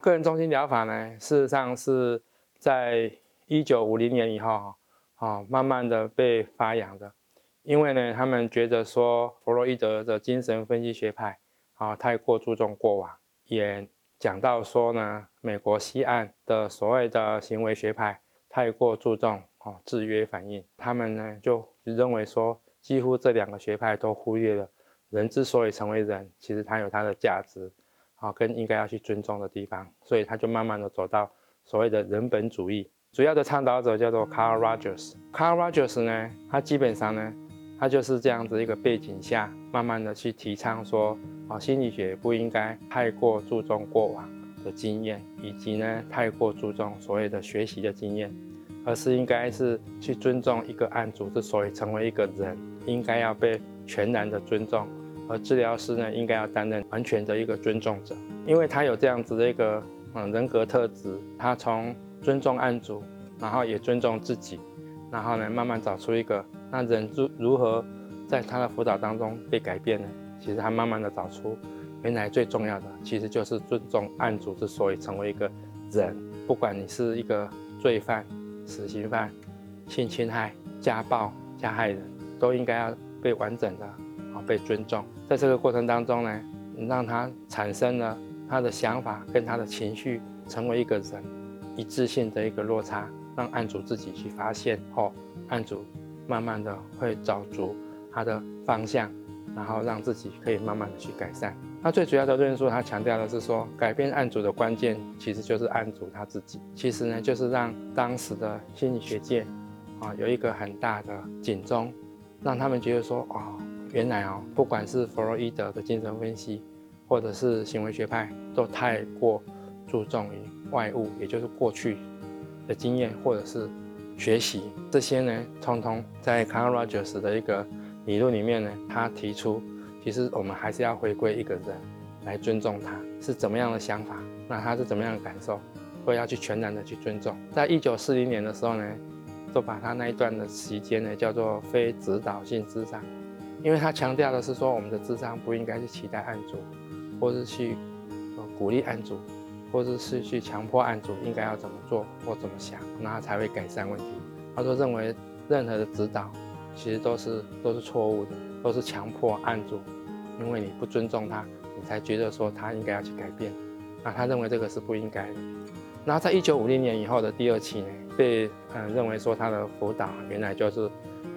个人中心疗法呢，事实上是在一九五零年以后，啊，慢慢的被发扬的。因为呢，他们觉得说弗洛伊德的精神分析学派，啊，太过注重过往，也讲到说呢，美国西岸的所谓的行为学派太过注重哦制约反应。他们呢就认为说，几乎这两个学派都忽略了人之所以成为人，其实它有它的价值，啊，跟应该要去尊重的地方。所以他就慢慢的走到所谓的人本主义，主要的倡导者叫做 Carl Rogers。Carl Rogers 呢，他基本上呢。他就是这样子一个背景下，慢慢的去提倡说，啊，心理学不应该太过注重过往的经验，以及呢，太过注重所谓的学习的经验，而是应该是去尊重一个案主之所以成为一个人，应该要被全然的尊重，而治疗师呢，应该要担任完全的一个尊重者，因为他有这样子的一个嗯人格特质，他从尊重案主，然后也尊重自己，然后呢，慢慢找出一个。那人如如何在他的辅导当中被改变呢？其实他慢慢的找出，原来最重要的其实就是尊重案主之所以成为一个人，不管你是一个罪犯、死刑犯、性侵害、家暴、加害人，都应该要被完整的啊被尊重。在这个过程当中呢，让他产生了他的想法跟他的情绪成为一个人一致性的一个落差，让案主自己去发现后，案主。慢慢的会找足他的方向，然后让自己可以慢慢的去改善。那最主要的论述，他强调的是说，改变案主的关键其实就是案主他自己。其实呢，就是让当时的心理学界啊有一个很大的警钟，让他们觉得说，哦，原来哦，不管是弗洛伊德的精神分析，或者是行为学派，都太过注重于外物，也就是过去的经验，或者是。学习这些呢，通通在 Carl Rogers 的一个理论里面呢，他提出，其实我们还是要回归一个人来尊重他是怎么样的想法，那他是怎么样的感受，都要去全然的去尊重。在一九四零年的时候呢，都把他那一段的时间呢叫做非指导性智商，因为他强调的是说，我们的智商不应该去期待案主，或是去鼓励案主。或者是去强迫案主应该要怎么做或怎么想，那他才会改善问题。他说认为任何的指导其实都是都是错误的，都是强迫案主，因为你不尊重他，你才觉得说他应该要去改变。那他认为这个是不应该的。然后在一九五零年以后的第二期呢，被嗯认为说他的辅导原来就是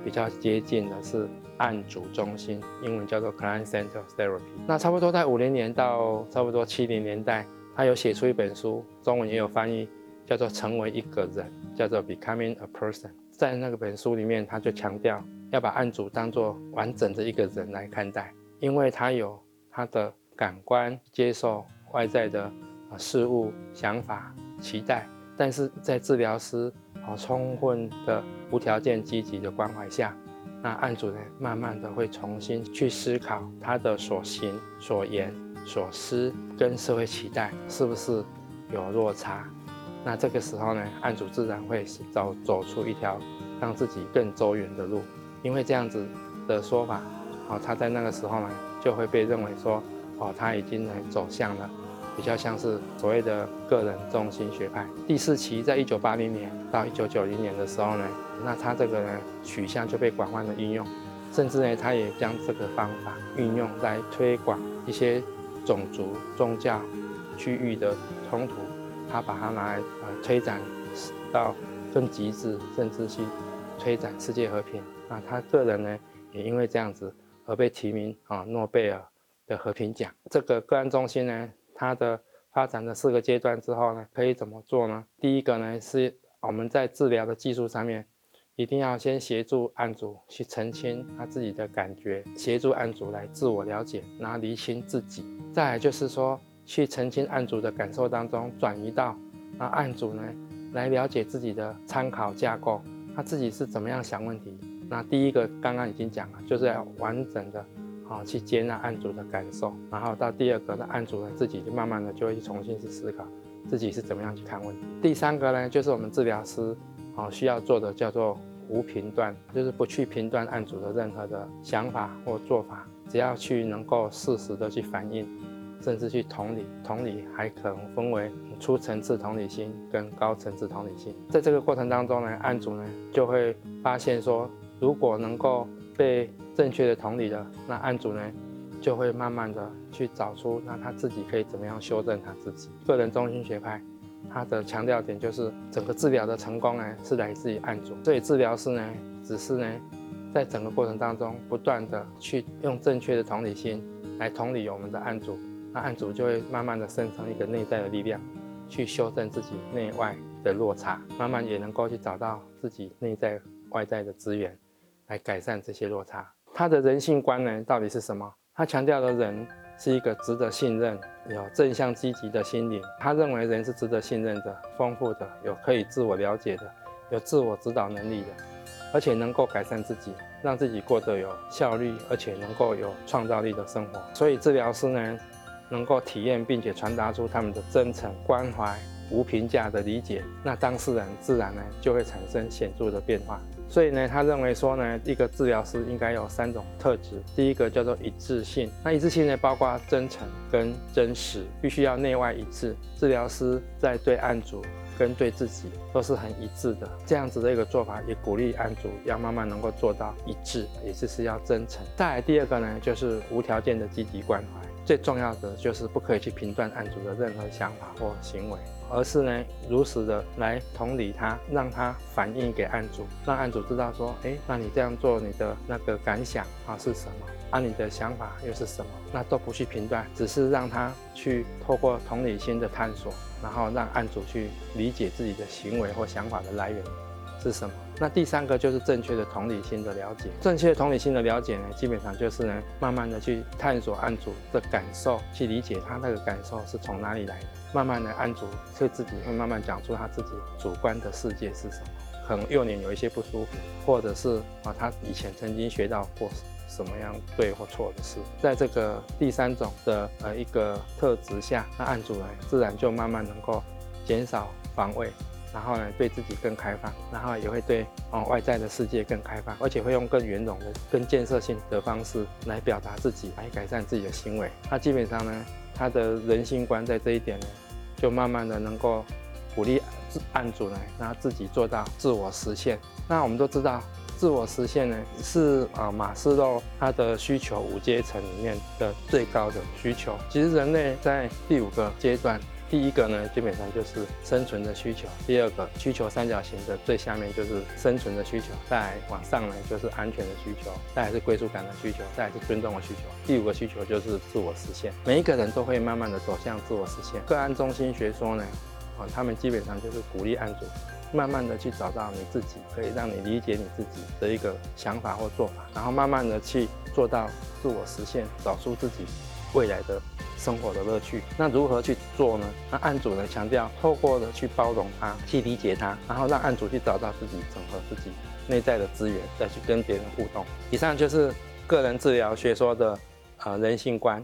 比较接近的是案主中心，英文叫做 Client-Centered Therapy。那差不多在五零年到差不多七零年代。他有写出一本书，中文也有翻译，叫做《成为一个人》，叫做《Becoming a Person》。在那个本书里面，他就强调要把案主当作完整的一个人来看待，因为他有他的感官接受外在的事物、想法、期待，但是在治疗师啊充分的无条件积极的关怀下，那案主呢慢慢的会重新去思考他的所行所言。所思跟社会期待是不是有落差？那这个时候呢，案主自然会走走出一条让自己更周远的路。因为这样子的说法，哦，他在那个时候呢，就会被认为说，哦，他已经走向了比较像是所谓的个人中心学派。第四期在一九八零年到一九九零年的时候呢，那他这个呢取向就被广泛的运用，甚至呢，他也将这个方法运用来推广一些。种族、宗教、区域的冲突，他把它拿来呃推展到更极致，甚至去推展世界和平。那他个人呢，也因为这样子而被提名啊诺贝尔的和平奖。这个个案中心呢，它的发展的四个阶段之后呢，可以怎么做呢？第一个呢，是我们在治疗的技术上面。一定要先协助案主去澄清他自己的感觉，协助案主来自我了解，然后厘清自己。再就是说，去澄清案主的感受当中，转移到让案主呢来了解自己的参考架构，他自己是怎么样想问题。那第一个刚刚已经讲了，就是要完整的啊去接纳案主的感受，然后到第二个呢，案主呢自己就慢慢的就会去重新去思考自己是怎么样去看问题。第三个呢，就是我们治疗师。好，需要做的叫做无评断，就是不去评断案主的任何的想法或做法，只要去能够适时的去反映甚至去同理。同理还可能分为初层次同理心跟高层次同理心。在这个过程当中呢，案主呢就会发现说，如果能够被正确的同理的，那案主呢就会慢慢的去找出，那他自己可以怎么样修正他自己。个人中心学派，它的强调点就是整个治疗的成功呢是来自于案主，所以治疗师呢只是呢在整个过程当中不断的去用正确的同理心来同理我们的案主，那案主就会慢慢的生成一个内在的力量，去修正自己内外的落差，慢慢也能够去找到自己内在外在的资源，来改善这些落差。他的人性观呢到底是什么？他强调的人是一个值得信任、有正向积极的心灵。他认为人是值得信任的、丰富的、有可以自我了解的、有自我指导能力的，而且能够改善自己，让自己过得有效率，而且能够有创造力的生活。所以治疗师呢，能够体验并且传达出他们的真诚、关怀、无评价的理解，那当事人自然呢就会产生显著的变化。所以呢，他认为说呢，一个治疗师应该有三种特质。第一个叫做一致性，那一致性呢，包括真诚跟真实，必须要内外一致。治疗师在对案主跟对自己都是很一致的，这样子的一个做法，也鼓励案主要慢慢能够做到一致，也就是要真诚。再来第二个呢，就是无条件的积极关怀。最重要的就是不可以去评断案主的任何想法或行为。而是呢，如实的来同理他，让他反映给案主，让案主知道说，哎，那你这样做，你的那个感想啊是什么？啊，你的想法又是什么？那都不去评断，只是让他去透过同理心的探索，然后让案主去理解自己的行为或想法的来源是什么。那第三个就是正确的同理心的了解。正确的同理心的了解呢，基本上就是呢，慢慢的去探索案主的感受，去理解他那个感受是从哪里来的。慢慢的，案主会自己会慢慢讲出他自己主观的世界是什么。可能幼年有一些不舒服，或者是啊，他以前曾经学到过什么样对或错的事。在这个第三种的呃一个特质下，那案主呢，自然就慢慢能够减少防卫。然后呢，对自己更开放，然后也会对哦外在的世界更开放，而且会用更圆融的、更建设性的方式来表达自己，来改善自己的行为。他基本上呢，他的人性观在这一点呢，就慢慢的能够鼓励案主呢，让他自己做到自我实现。那我们都知道，自我实现呢，是啊马斯洛他的需求五阶层里面的最高的需求。其实人类在第五个阶段。第一个呢，基本上就是生存的需求；第二个需求三角形的最下面就是生存的需求；再往上呢就是安全的需求；再是归属感的需求；再是尊重的需求。第五个需求就是自我实现。每一个人都会慢慢的走向自我实现。个案中心学说呢，啊，他们基本上就是鼓励案主慢慢的去找到你自己，可以让你理解你自己的一个想法或做法，然后慢慢的去做到自我实现，找出自己未来的。生活的乐趣，那如何去做呢？那案主呢强调，透过的去包容他，去理解他，然后让案主去找到自己整合自己内在的资源，再去跟别人互动。以上就是个人治疗学说的呃人性观。